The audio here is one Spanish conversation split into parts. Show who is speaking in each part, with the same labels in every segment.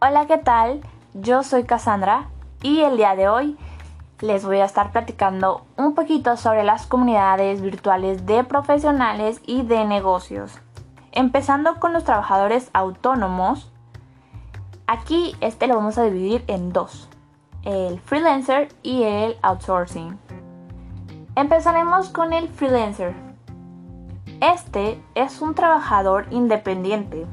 Speaker 1: Hola, ¿qué tal? Yo soy Cassandra y el día de hoy les voy a estar platicando un poquito sobre las comunidades virtuales de profesionales y de negocios. Empezando con los trabajadores autónomos, aquí este lo vamos a dividir en dos, el freelancer y el outsourcing. Empezaremos con el freelancer. Este es un trabajador independiente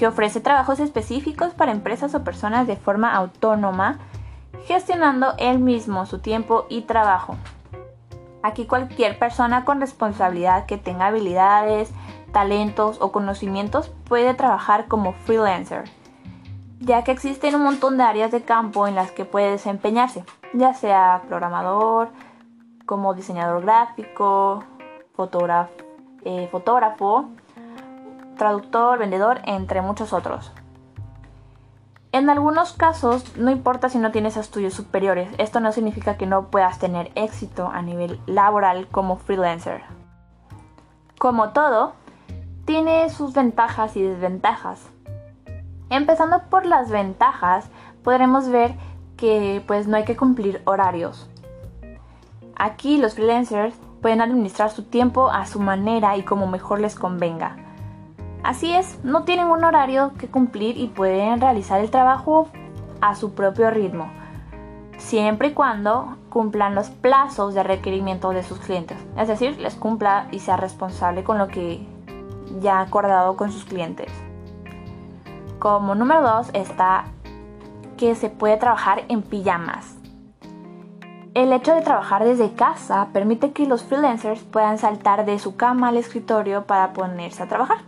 Speaker 1: que ofrece trabajos específicos para empresas o personas de forma autónoma, gestionando él mismo su tiempo y trabajo. Aquí cualquier persona con responsabilidad que tenga habilidades, talentos o conocimientos puede trabajar como freelancer, ya que existen un montón de áreas de campo en las que puede desempeñarse, ya sea programador, como diseñador gráfico, fotógrafo, eh, fotógrafo traductor, vendedor, entre muchos otros. En algunos casos, no importa si no tienes estudios superiores, esto no significa que no puedas tener éxito a nivel laboral como freelancer. Como todo, tiene sus ventajas y desventajas. Empezando por las ventajas, podremos ver que pues no hay que cumplir horarios. Aquí los freelancers pueden administrar su tiempo a su manera y como mejor les convenga. Así es, no tienen un horario que cumplir y pueden realizar el trabajo a su propio ritmo, siempre y cuando cumplan los plazos de requerimiento de sus clientes, es decir, les cumpla y sea responsable con lo que ya ha acordado con sus clientes. Como número 2 está que se puede trabajar en pijamas. El hecho de trabajar desde casa permite que los freelancers puedan saltar de su cama al escritorio para ponerse a trabajar.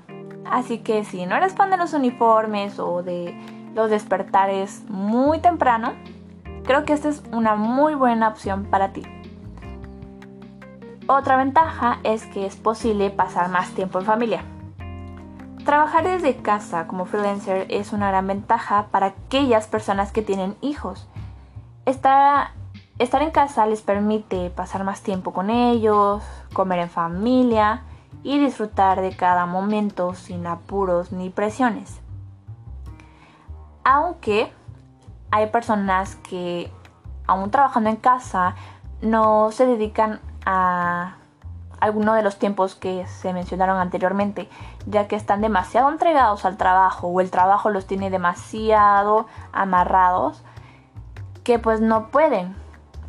Speaker 1: Así que si no eres fan de los uniformes o de los despertares muy temprano, creo que esta es una muy buena opción para ti. Otra ventaja es que es posible pasar más tiempo en familia. Trabajar desde casa como freelancer es una gran ventaja para aquellas personas que tienen hijos. Estar, estar en casa les permite pasar más tiempo con ellos, comer en familia, y disfrutar de cada momento sin apuros ni presiones. Aunque hay personas que aún trabajando en casa no se dedican a alguno de los tiempos que se mencionaron anteriormente, ya que están demasiado entregados al trabajo o el trabajo los tiene demasiado amarrados que pues no pueden,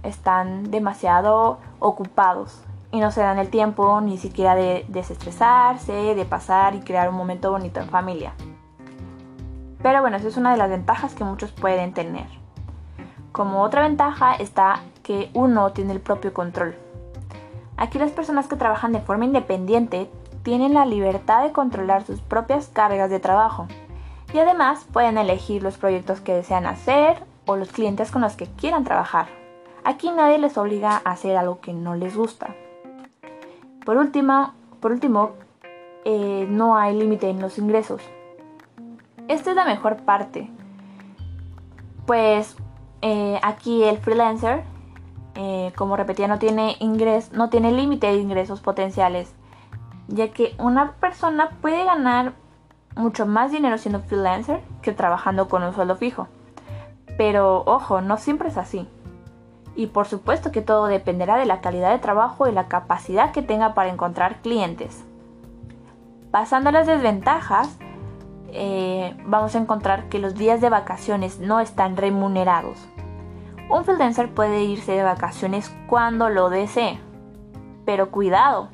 Speaker 1: están demasiado ocupados y no se dan el tiempo ni siquiera de desestresarse, de pasar y crear un momento bonito en familia. Pero bueno, esa es una de las ventajas que muchos pueden tener. Como otra ventaja está que uno tiene el propio control. Aquí las personas que trabajan de forma independiente tienen la libertad de controlar sus propias cargas de trabajo y además pueden elegir los proyectos que desean hacer o los clientes con los que quieran trabajar. Aquí nadie les obliga a hacer algo que no les gusta. Por último, por último eh, no hay límite en los ingresos. Esta es la mejor parte. Pues eh, aquí el freelancer, eh, como repetía, no tiene ingres, no tiene límite de ingresos potenciales, ya que una persona puede ganar mucho más dinero siendo freelancer que trabajando con un sueldo fijo. Pero ojo, no siempre es así. Y por supuesto que todo dependerá de la calidad de trabajo y la capacidad que tenga para encontrar clientes. Pasando a las desventajas, eh, vamos a encontrar que los días de vacaciones no están remunerados. Un freelancer puede irse de vacaciones cuando lo desee, pero cuidado,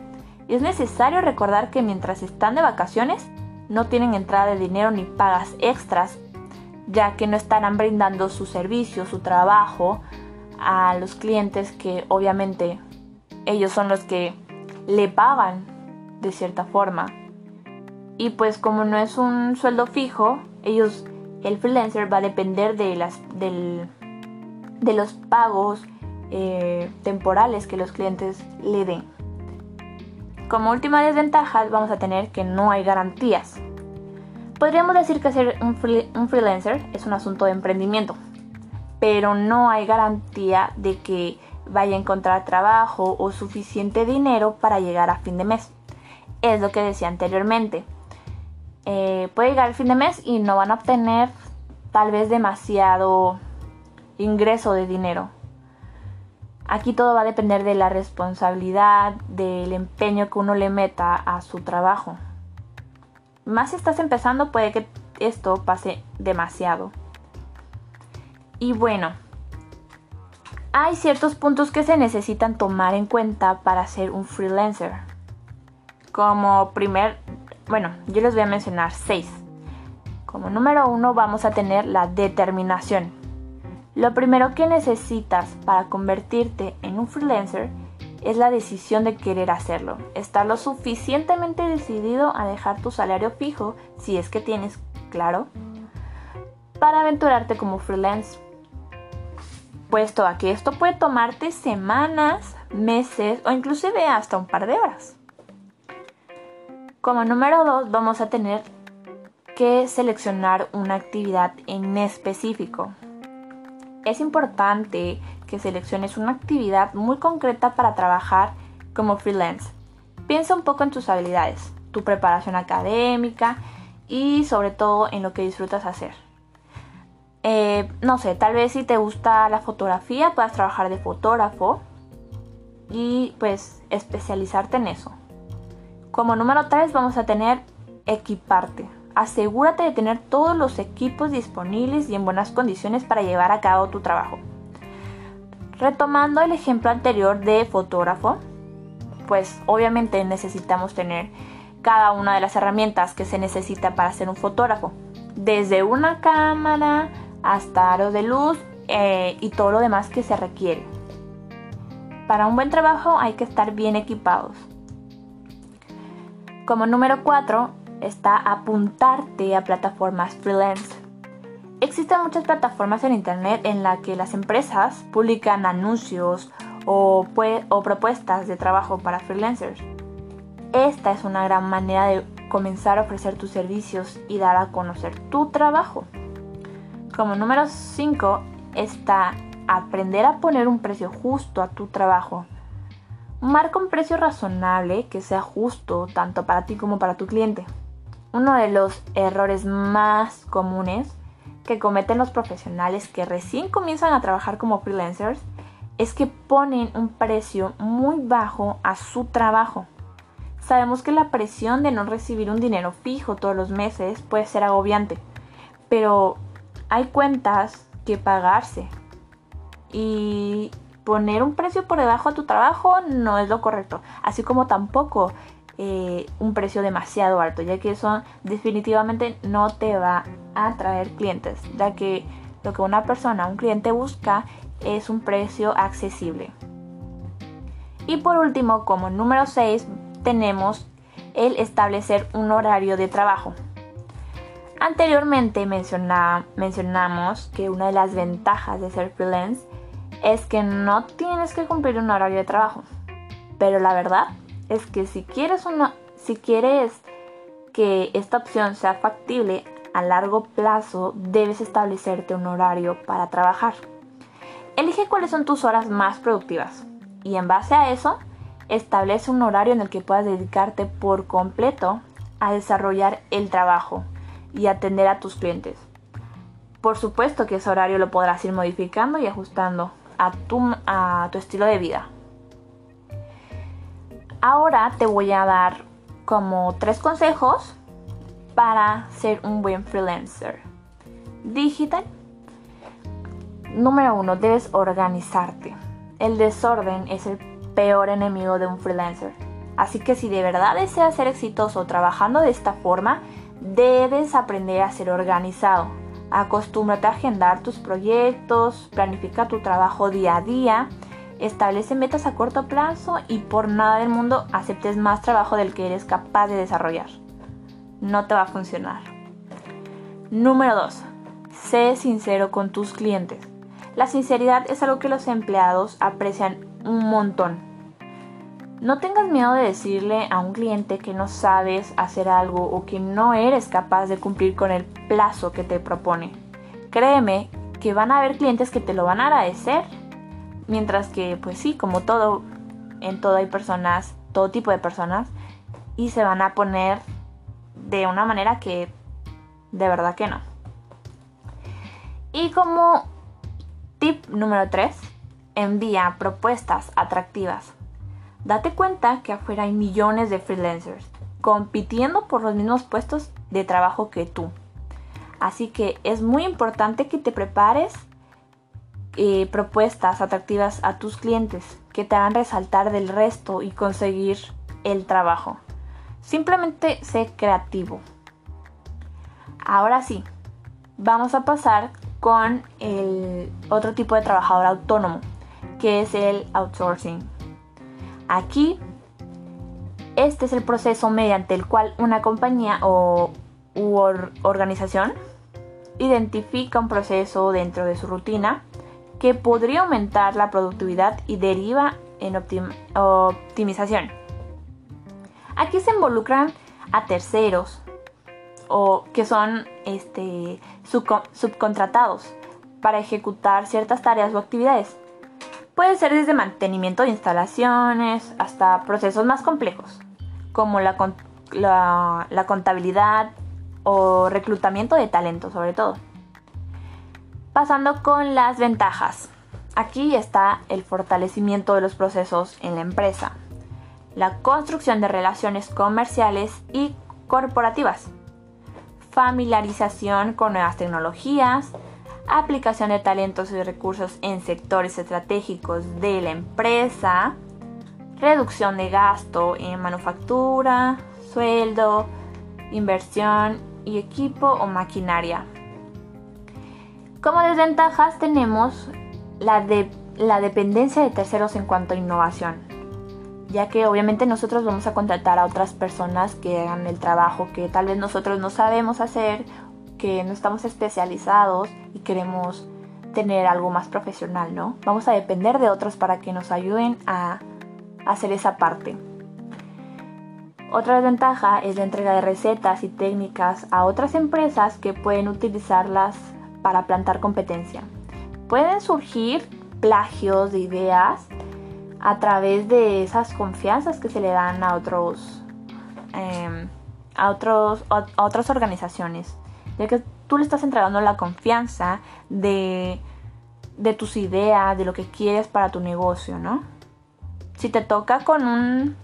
Speaker 1: es necesario recordar que mientras están de vacaciones no tienen entrada de dinero ni pagas extras, ya que no estarán brindando su servicio, su trabajo a los clientes que obviamente ellos son los que le pagan de cierta forma. Y pues como no es un sueldo fijo, ellos, el freelancer va a depender de, las, de los pagos eh, temporales que los clientes le den. Como última desventaja vamos a tener que no hay garantías. Podríamos decir que ser un, un freelancer es un asunto de emprendimiento, pero no hay garantía de que vaya a encontrar trabajo o suficiente dinero para llegar a fin de mes. Es lo que decía anteriormente. Eh, puede llegar el fin de mes y no van a obtener tal vez demasiado ingreso de dinero. Aquí todo va a depender de la responsabilidad, del empeño que uno le meta a su trabajo. Más si estás empezando puede que esto pase demasiado. Y bueno, hay ciertos puntos que se necesitan tomar en cuenta para ser un freelancer. Como primer, bueno, yo les voy a mencionar seis. Como número uno vamos a tener la determinación. Lo primero que necesitas para convertirte en un freelancer es la decisión de querer hacerlo. Estar lo suficientemente decidido a dejar tu salario fijo, si es que tienes, claro, para aventurarte como freelance. Puesto a que esto puede tomarte semanas, meses o inclusive hasta un par de horas. Como número dos vamos a tener que seleccionar una actividad en específico. Es importante que selecciones una actividad muy concreta para trabajar como freelance. Piensa un poco en tus habilidades, tu preparación académica y sobre todo en lo que disfrutas hacer. Eh, no sé, tal vez si te gusta la fotografía puedas trabajar de fotógrafo y pues especializarte en eso. Como número 3 vamos a tener equiparte. Asegúrate de tener todos los equipos disponibles y en buenas condiciones para llevar a cabo tu trabajo. Retomando el ejemplo anterior de fotógrafo, pues obviamente necesitamos tener cada una de las herramientas que se necesita para ser un fotógrafo. Desde una cámara hasta aros de luz eh, y todo lo demás que se requiere. Para un buen trabajo hay que estar bien equipados. Como número 4 está apuntarte a plataformas freelance. Existen muchas plataformas en Internet en las que las empresas publican anuncios o, o propuestas de trabajo para freelancers. Esta es una gran manera de comenzar a ofrecer tus servicios y dar a conocer tu trabajo. Como número 5 está aprender a poner un precio justo a tu trabajo. Marca un precio razonable que sea justo tanto para ti como para tu cliente. Uno de los errores más comunes que cometen los profesionales que recién comienzan a trabajar como freelancers es que ponen un precio muy bajo a su trabajo. Sabemos que la presión de no recibir un dinero fijo todos los meses puede ser agobiante, pero hay cuentas que pagarse y poner un precio por debajo a tu trabajo no es lo correcto, así como tampoco eh, un precio demasiado alto, ya que eso definitivamente no te va a traer clientes, ya que lo que una persona, un cliente busca es un precio accesible. Y por último, como número 6, tenemos el establecer un horario de trabajo. Anteriormente mencionamos que una de las ventajas de ser freelance es que no tienes que cumplir un horario de trabajo. Pero la verdad es que si quieres, que esta opción sea factible a largo plazo, debes establecerte un horario para trabajar. Elige cuáles son tus horas más productivas y en base a eso, establece un horario en el que puedas dedicarte por completo a desarrollar el trabajo y atender a tus clientes. Por supuesto que ese horario lo podrás ir modificando y ajustando a tu, a tu estilo de vida. Ahora te voy a dar como tres consejos para ser un buen freelancer. Digital. Número uno, debes organizarte. El desorden es el peor enemigo de un freelancer. Así que si de verdad deseas ser exitoso trabajando de esta forma, debes aprender a ser organizado. Acostúmbrate a agendar tus proyectos, planifica tu trabajo día a día Establece metas a corto plazo y por nada del mundo aceptes más trabajo del que eres capaz de desarrollar. No te va a funcionar. Número 2. Sé sincero con tus clientes. La sinceridad es algo que los empleados aprecian un montón. No tengas miedo de decirle a un cliente que no sabes hacer algo o que no eres capaz de cumplir con el plazo que te propone. Créeme que van a haber clientes que te lo van a agradecer Mientras que, pues sí, como todo, en todo hay personas, todo tipo de personas, y se van a poner de una manera que de verdad que no. Y como tip número 3, envía propuestas atractivas. Date cuenta que afuera hay millones de freelancers compitiendo por los mismos puestos de trabajo que tú. Así que es muy importante que te prepares eh, propuestas atractivas a tus clientes que te hagan resaltar del resto y conseguir el trabajo. Simplemente sé creativo. Ahora sí, vamos a pasar con el otro tipo de trabajador autónomo, que es el outsourcing. Aquí, este es el proceso mediante el cual una compañía o organización identifica un proceso dentro de su rutina que podría aumentar la productividad y deriva en optimización. Aquí se involucran a terceros o que son este, subcontratados para ejecutar ciertas tareas o actividades. Puede ser desde mantenimiento de instalaciones hasta procesos más complejos, como la, la contabilidad o reclutamiento de talento sobre todo. Pasando con las ventajas. Aquí está el fortalecimiento de los procesos en la empresa, la construcción de relaciones comerciales y corporativas, familiarización con nuevas tecnologías, aplicación de talentos y recursos en sectores estratégicos de la empresa, reducción de gasto en manufactura, sueldo, inversión y equipo o maquinaria. Como desventajas tenemos la, de, la dependencia de terceros en cuanto a innovación, ya que obviamente nosotros vamos a contratar a otras personas que hagan el trabajo que tal vez nosotros no sabemos hacer, que no estamos especializados y queremos tener algo más profesional, ¿no? Vamos a depender de otros para que nos ayuden a hacer esa parte. Otra desventaja es la entrega de recetas y técnicas a otras empresas que pueden utilizarlas para plantar competencia. Pueden surgir plagios de ideas a través de esas confianzas que se le dan a otros em, a otros a otras organizaciones ya que tú le estás entregando la confianza de de tus ideas de lo que quieres para tu negocio no si te toca con un,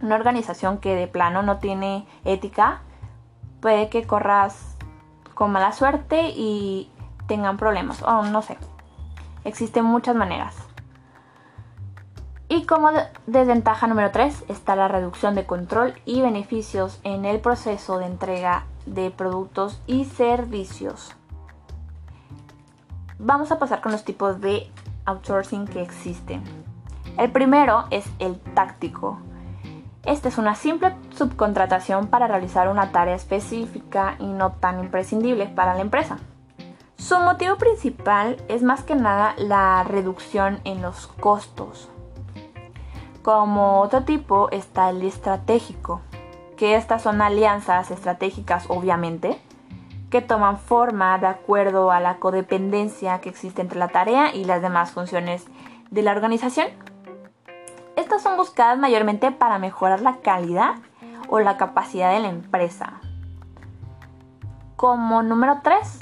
Speaker 1: una organización que de plano no tiene ética puede que corras con mala suerte y tengan problemas o no sé. Existen muchas maneras. Y como desventaja número 3 está la reducción de control y beneficios en el proceso de entrega de productos y servicios. Vamos a pasar con los tipos de outsourcing que existen. El primero es el táctico esta es una simple subcontratación para realizar una tarea específica y no tan imprescindible para la empresa. Su motivo principal es más que nada la reducción en los costos. Como otro tipo está el estratégico, que estas son alianzas estratégicas obviamente, que toman forma de acuerdo a la codependencia que existe entre la tarea y las demás funciones de la organización estas son buscadas mayormente para mejorar la calidad o la capacidad de la empresa. Como número 3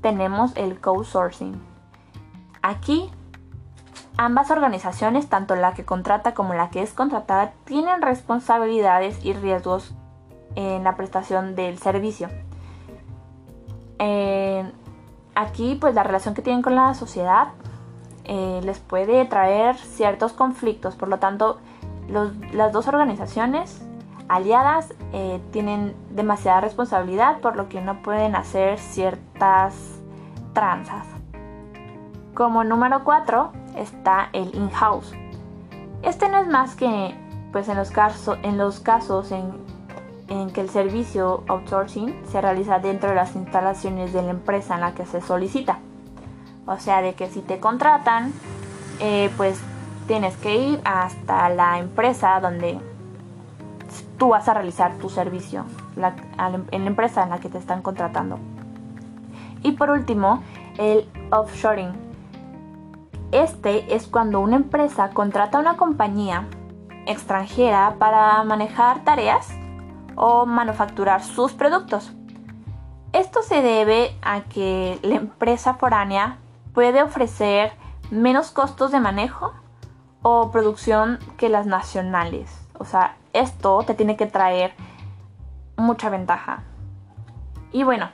Speaker 1: tenemos el co-sourcing. Aquí ambas organizaciones, tanto la que contrata como la que es contratada, tienen responsabilidades y riesgos en la prestación del servicio. Eh, aquí pues la relación que tienen con la sociedad eh, les puede traer ciertos conflictos. Por lo tanto, las dos organizaciones aliadas eh, tienen demasiada responsabilidad, por lo que no pueden hacer ciertas tranzas. Como número 4 está el in-house. Este no es más que pues en los, en los casos en, que el servicio outsourcing se realiza dentro de las instalaciones de la empresa en la que se solicita. O sea, de que si te contratan, eh, pues tienes que ir hasta la empresa donde tú vas a realizar tu servicio, en la empresa en la que te están contratando. Y por último, el offshoring. Este es cuando una empresa contrata a una compañía extranjera para manejar tareas o manufacturar sus productos. Esto se debe a que la empresa foránea puede ofrecer menos costos de manejo o producción que las nacionales. O sea, esto te tiene que traer mucha ventaja. Y bueno,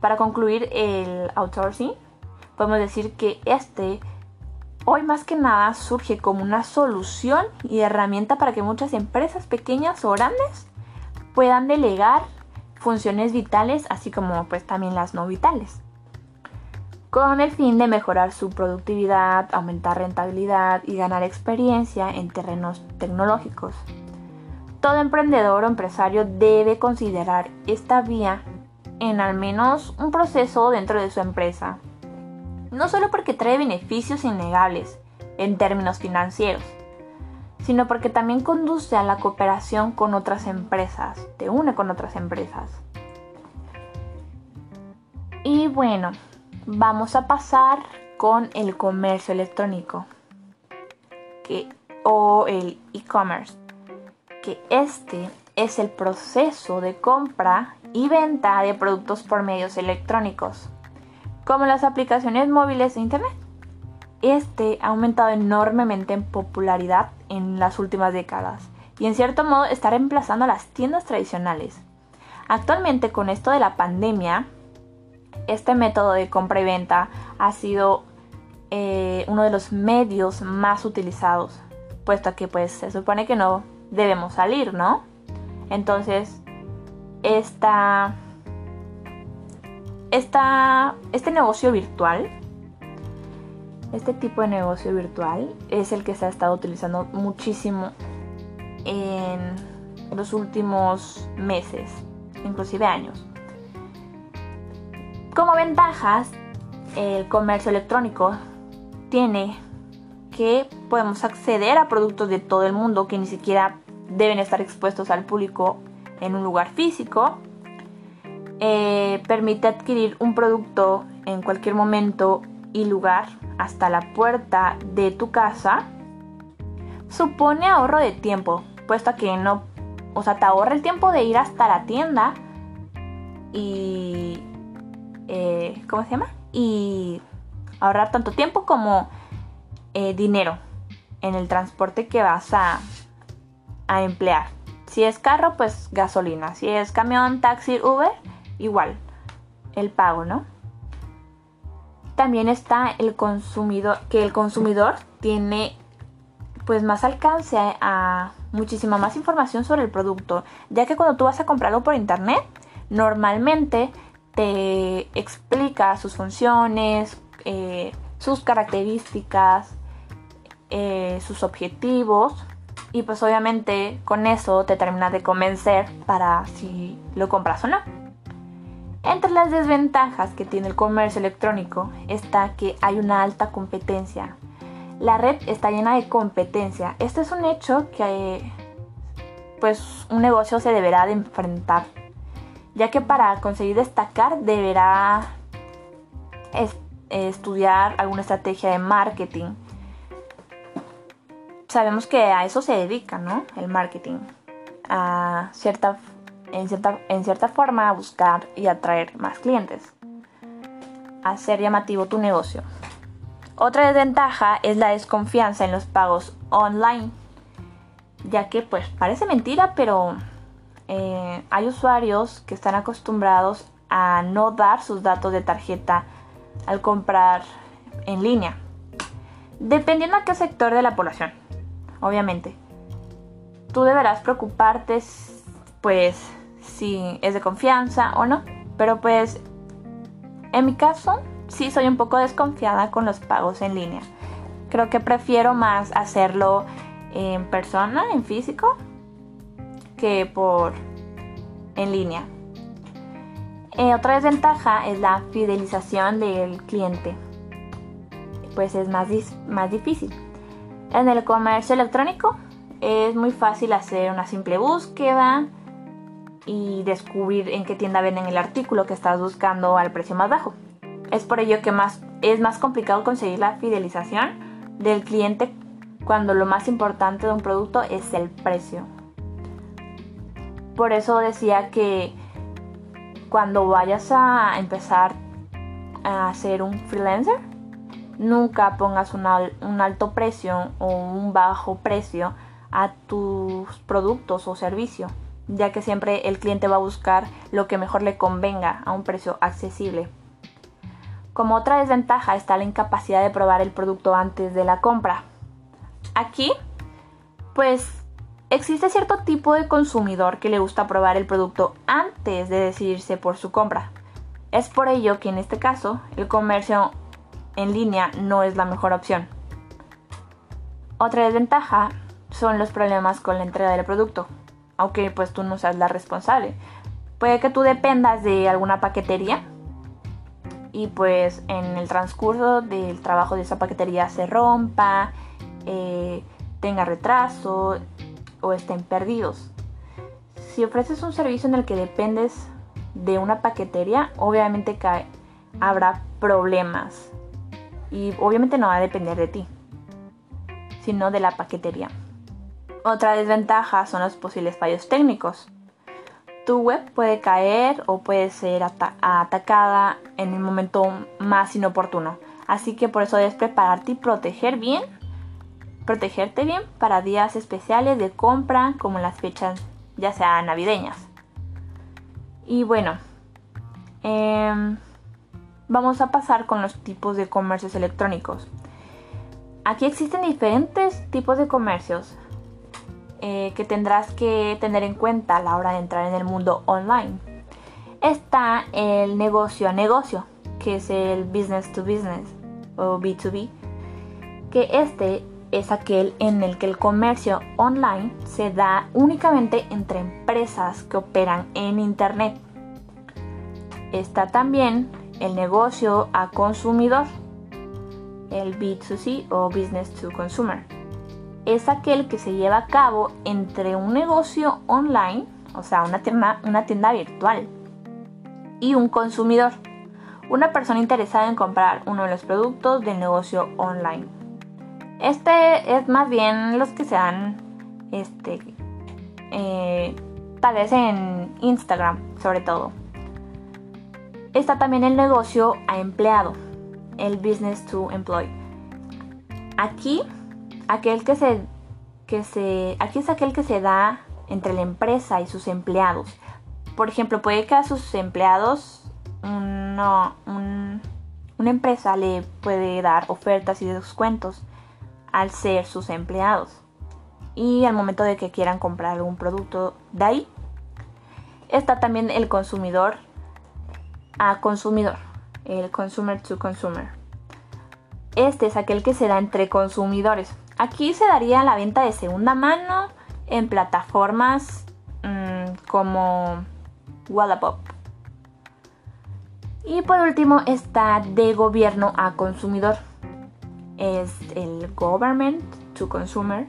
Speaker 1: para concluir el outsourcing, podemos decir que este hoy más que nada surge como una solución y herramienta para que muchas empresas pequeñas o grandes puedan delegar funciones vitales así como pues también las no vitales con el fin de mejorar su productividad, aumentar rentabilidad y ganar experiencia en terrenos tecnológicos. Todo emprendedor o empresario debe considerar esta vía en al menos un proceso dentro de su empresa. No solo porque trae beneficios innegables en términos financieros, sino porque también conduce a la cooperación con otras empresas, te une con otras empresas. Y bueno, vamos a pasar con el comercio electrónico o el e-commerce, que este es el proceso de compra y venta de productos por medios electrónicos, como las aplicaciones móviles de Internet. Este ha aumentado enormemente en popularidad en las últimas décadas y en cierto modo está reemplazando a las tiendas tradicionales. Actualmente con esto de la pandemia, este método de compra y venta ha sido eh, uno de los medios más utilizados, puesto que pues se supone que no debemos salir, ¿no? Entonces, esta, esta, este negocio virtual, este tipo de negocio virtual es el que se ha estado utilizando muchísimo en los últimos meses, inclusive años. Como ventajas, el comercio electrónico tiene que podemos acceder a productos de todo el mundo que ni siquiera deben estar expuestos al público en un lugar físico. Eh, permite adquirir un producto en cualquier momento y lugar hasta la puerta de tu casa. Supone ahorro de tiempo, puesto que no, o sea, te ahorra el tiempo de ir hasta la tienda y, eh, ¿cómo se llama? Y ahorrar tanto tiempo como eh, dinero en el transporte que vas a, a emplear. Si es carro, pues gasolina. Si es camión, taxi, Uber, igual. El pago, ¿no? También está el consumidor, que el consumidor tiene pues más alcance a muchísima más información sobre el producto, ya que cuando tú vas a comprarlo por internet, normalmente te explica sus funciones, eh, sus características, eh, sus objetivos, y pues obviamente con eso te terminas de convencer para si lo compras o no. Entre las desventajas que tiene el comercio electrónico está que hay una alta competencia. La red está llena de competencia. Este es un hecho que pues un negocio se deberá de enfrentar, ya que para conseguir destacar deberá estudiar alguna estrategia de marketing sabemos que a eso se dedica, ¿no? El marketing. A cierta, en, cierta, en cierta forma buscar y atraer más clientes. Hacer llamativo tu negocio. Otra desventaja es la desconfianza en los pagos online. Ya que pues parece mentira, pero eh, hay usuarios que están acostumbrados a no dar sus datos de tarjeta al comprar en línea. Dependiendo a qué sector de la población obviamente. Tú deberás preocuparte, pues, si es de confianza o no. Pero pues, en mi caso, sí soy un poco desconfiada con los pagos en línea. Creo que prefiero más hacerlo en persona, en físico, que por en línea. Eh, otra desventaja es la fidelización del cliente. Pues es más, más difícil. En el comercio electrónico es muy fácil hacer una simple búsqueda y descubrir en qué tienda venden el artículo que estás buscando al precio más bajo. Es por ello que más, es más complicado conseguir la fidelización del cliente cuando lo más importante de un producto es el precio. Por eso decía que cuando vayas a empezar a ser un freelancer, nunca pongas un, un alto precio o un bajo precio a tus productos o servicios, ya que siempre el cliente va a buscar lo que mejor le convenga a un precio accesible. Como otra desventaja está la incapacidad de probar el producto antes de la compra. Aquí, pues existe cierto tipo de consumidor que le gusta probar el producto antes de decidirse por su compra. Es por ello que en este caso el comercio en línea no es la mejor opción. Otra desventaja son los problemas con la entrega del producto, aunque pues tú no seas la responsable. Puede que tú dependas de alguna paquetería y pues en el transcurso del trabajo de esa paquetería se rompa, eh, tenga retraso o estén perdidos. Si ofreces un servicio en el que dependes de una paquetería, obviamente habrá problemas y obviamente no va a depender de ti, sino de la paquetería. Otra desventaja son los posibles fallos técnicos. Tu web puede caer o puede ser atacada en el momento más inoportuno. Así que por eso debes prepararte y proteger bien, protegerte bien para días especiales de compra como las fechas ya sea navideñas. Y bueno, em, vamos a pasar con los tipos de comercios electrónicos. Aquí existen diferentes tipos de comercios eh, que tendrás que tener en cuenta a la hora de entrar en el mundo online. Está el negocio a negocio, que es el business to business o B2B, que este es aquel en el que el comercio online se da únicamente entre empresas que operan en Internet. Está también el negocio a consumidor, el B2C o Business to Consumer es aquel que se lleva a cabo entre un negocio online, o sea, una tienda, virtual, y un consumidor, una persona interesada en comprar uno de los productos del negocio online. Este es más bien los que se dan, este, eh, tal vez en Instagram, sobre todo. Está también el negocio a empleado, el business to employee. Aquí aquel que se, que se, aquí es aquel que se da entre la empresa y sus empleados. Por ejemplo, puede que a sus empleados una empresa le puede dar ofertas y descuentos al ser sus empleados. Y al momento de que quieran comprar algún producto de ahí, está también el consumidor a consumidor, el consumer to consumer. Este es aquel que se da entre consumidores. Aquí se daría la venta de segunda mano en plataformas mm, como Wallapop. Y por último está de gobierno a consumidor. Es el government to consumer,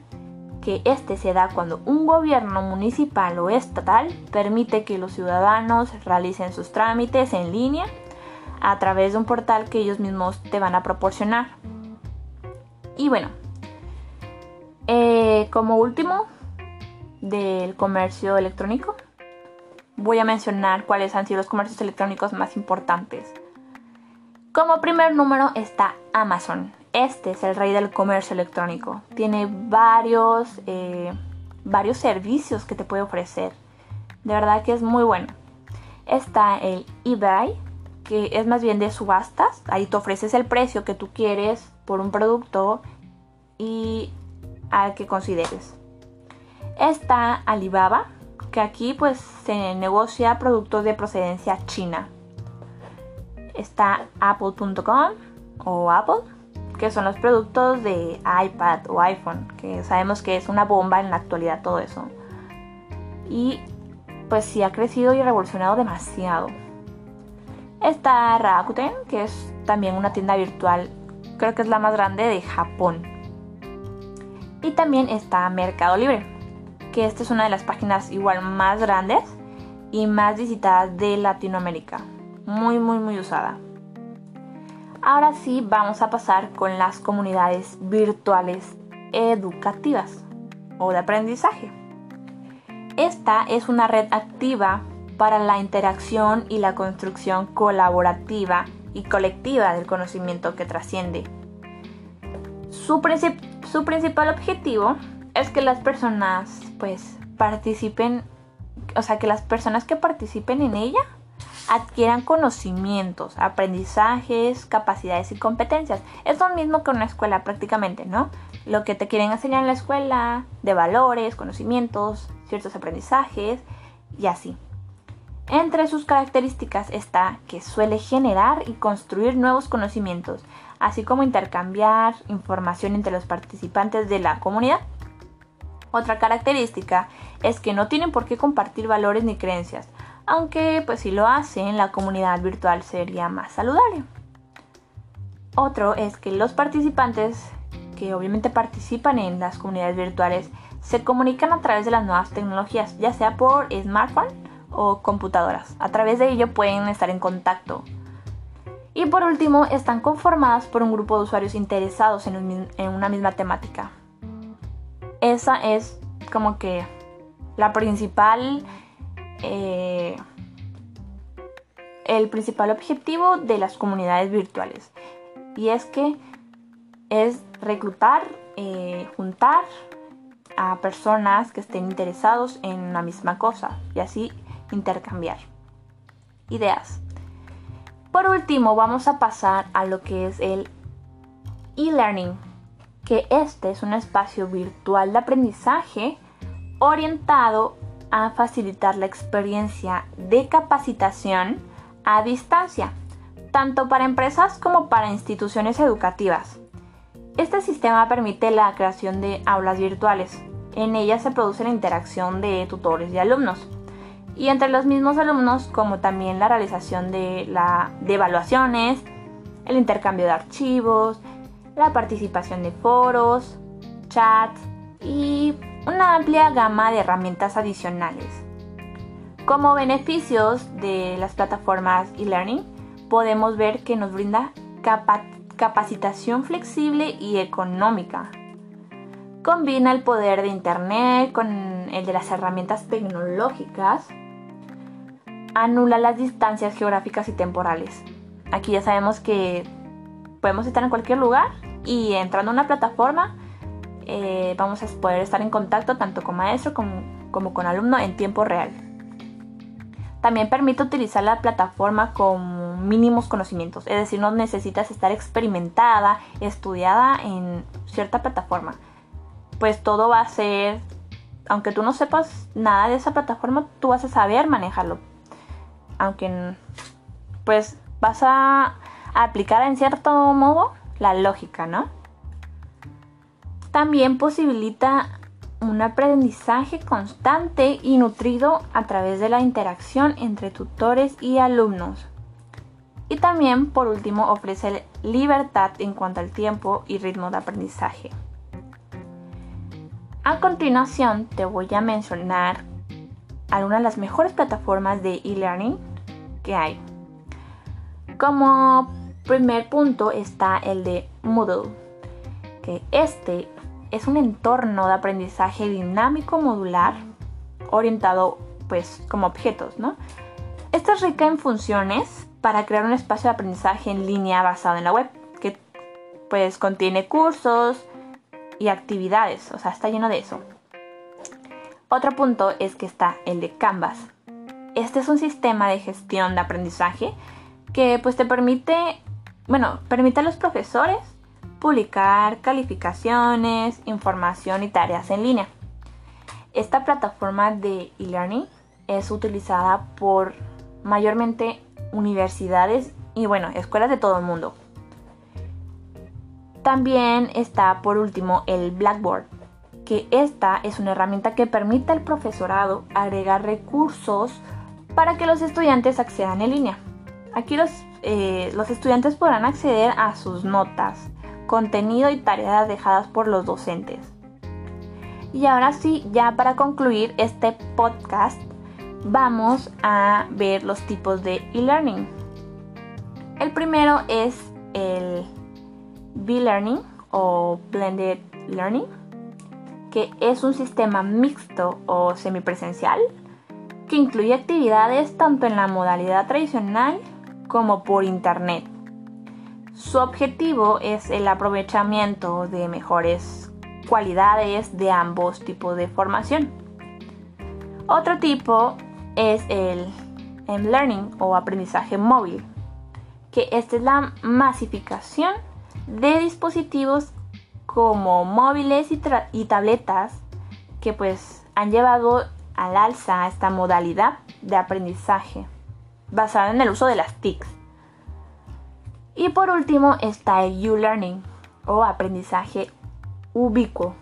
Speaker 1: que este se da cuando un gobierno municipal o estatal permite que los ciudadanos realicen sus trámites en línea a través de un portal que ellos mismos te van a proporcionar. Y bueno, como último del comercio electrónico, voy a mencionar cuáles han sido los comercios electrónicos más importantes. Como primer número está Amazon. Este es el rey del comercio electrónico. Tiene varios, eh, varios servicios que te puede ofrecer. De verdad que es muy bueno. Está el eBay, que es más bien de subastas. Ahí te ofreces el precio que tú quieres por un producto y al que consideres. Está Alibaba, que aquí pues se negocia productos de procedencia china. Está apple.com o Apple, que son los productos de iPad o iPhone, que sabemos que es una bomba en la actualidad todo eso. Y pues sí ha crecido y revolucionado demasiado. Está Rakuten, que es también una tienda virtual, creo que es la más grande de Japón. Y también está Mercado Libre, que esta es una de las páginas igual más grandes y más visitadas de Latinoamérica. Muy, muy, muy usada. Ahora sí, vamos a pasar con las comunidades virtuales educativas o de aprendizaje. Esta es una red activa para la interacción y la construcción colaborativa y colectiva del conocimiento que trasciende. Su, su principal objetivo es que las personas pues participen, o sea, que las personas que participen en ella adquieran conocimientos, aprendizajes, capacidades y competencias. Es lo mismo que una escuela prácticamente, ¿no? Lo que te quieren enseñar en la escuela, de valores, conocimientos, ciertos aprendizajes y así. Entre sus características está que suele generar y construir nuevos conocimientos, así como intercambiar información entre los participantes de la comunidad. Otra característica es que no tienen por qué compartir valores ni creencias, aunque pues si lo hacen la comunidad virtual sería más saludable. Otro es que los participantes que obviamente participan en las comunidades virtuales se comunican a través de las nuevas tecnologías, ya sea por smartphone o computadoras. A través de ello pueden estar en contacto. Y por último, están conformadas por un grupo de usuarios interesados en, una misma temática. Esa es como que la principal eh, el principal objetivo de las comunidades virtuales. Y es que es reclutar, eh, juntar a personas que estén interesados en la misma cosa y así intercambiar ideas. Por último, vamos a pasar a lo que es el e-learning, que este es un espacio virtual de aprendizaje orientado a facilitar la experiencia de capacitación a distancia, tanto para empresas como para instituciones educativas. Este sistema permite la creación de aulas virtuales. En ellas se produce la interacción de tutores y alumnos. Y entre los mismos alumnos, como también la realización de, la, de evaluaciones, el intercambio de archivos, la participación de foros, chats y una amplia gama de herramientas adicionales. Como beneficios de las plataformas e-learning, podemos ver que nos brinda capacitación flexible y económica. Combina el poder de Internet con el de las herramientas tecnológicas. Anula las distancias geográficas y temporales. Aquí ya sabemos que podemos estar en cualquier lugar y entrando a una plataforma eh, vamos a poder estar en contacto tanto con maestro como, con alumno en tiempo real. También permite utilizar la plataforma con mínimos conocimientos, es decir, no necesitas estar experimentada, estudiada en cierta plataforma. Pues todo va a ser, aunque tú no sepas nada de esa plataforma, tú vas a saber manejarlo. Aunque pues vas a aplicar en cierto modo la lógica, ¿no? También posibilita un aprendizaje constante y nutrido a través de la interacción entre tutores y alumnos. Y también, por último, ofrece libertad en cuanto al tiempo y ritmo de aprendizaje. A continuación, te voy a mencionar algunas de las mejores plataformas de e-learning que hay. Como primer punto está el de Moodle, que este es un entorno de aprendizaje dinámico modular orientado pues como objetos, ¿no? Esta es rica en funciones para crear un espacio de aprendizaje en línea basado en la web, que pues contiene cursos y actividades, o sea, está lleno de eso. Otro punto es que está el de Canvas. Este es un sistema de gestión de aprendizaje que pues te permite, bueno, permite a los profesores publicar calificaciones, información y tareas en línea. Esta plataforma de e-learning es utilizada por mayormente universidades y bueno, escuelas de todo el mundo. También está por último el Blackboard, que esta es una herramienta que permite al profesorado agregar recursos para que los estudiantes accedan en línea. Aquí los, eh, los estudiantes podrán acceder a sus notas, contenido y tareas dejadas por los docentes. Y ahora sí, ya para concluir este podcast, vamos a ver los tipos de e-learning. El primero es el B-Learning o Blended Learning, que es un sistema mixto o semipresencial que incluye actividades tanto en la modalidad tradicional como por Internet. Su objetivo es el aprovechamiento de mejores cualidades de ambos tipos de formación. Otro tipo es el M-Learning o aprendizaje móvil, que esta es la masificación de dispositivos como móviles y, tabletas que pues han llevado al alza esta modalidad de aprendizaje basada en el uso de las TICs. Y por último está el U-Learning o aprendizaje ubicuo,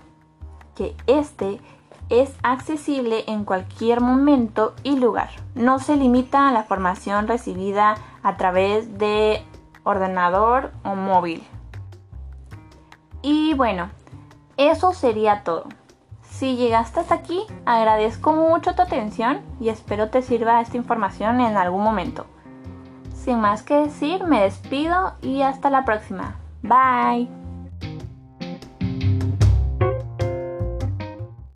Speaker 1: que este es accesible en cualquier momento y lugar. No se limita a la formación recibida a través de ordenador o móvil. Y bueno, eso sería todo. Si llegaste hasta aquí, agradezco mucho tu atención y espero te sirva esta información en algún momento. Sin más que decir, me despido y hasta la próxima. Bye.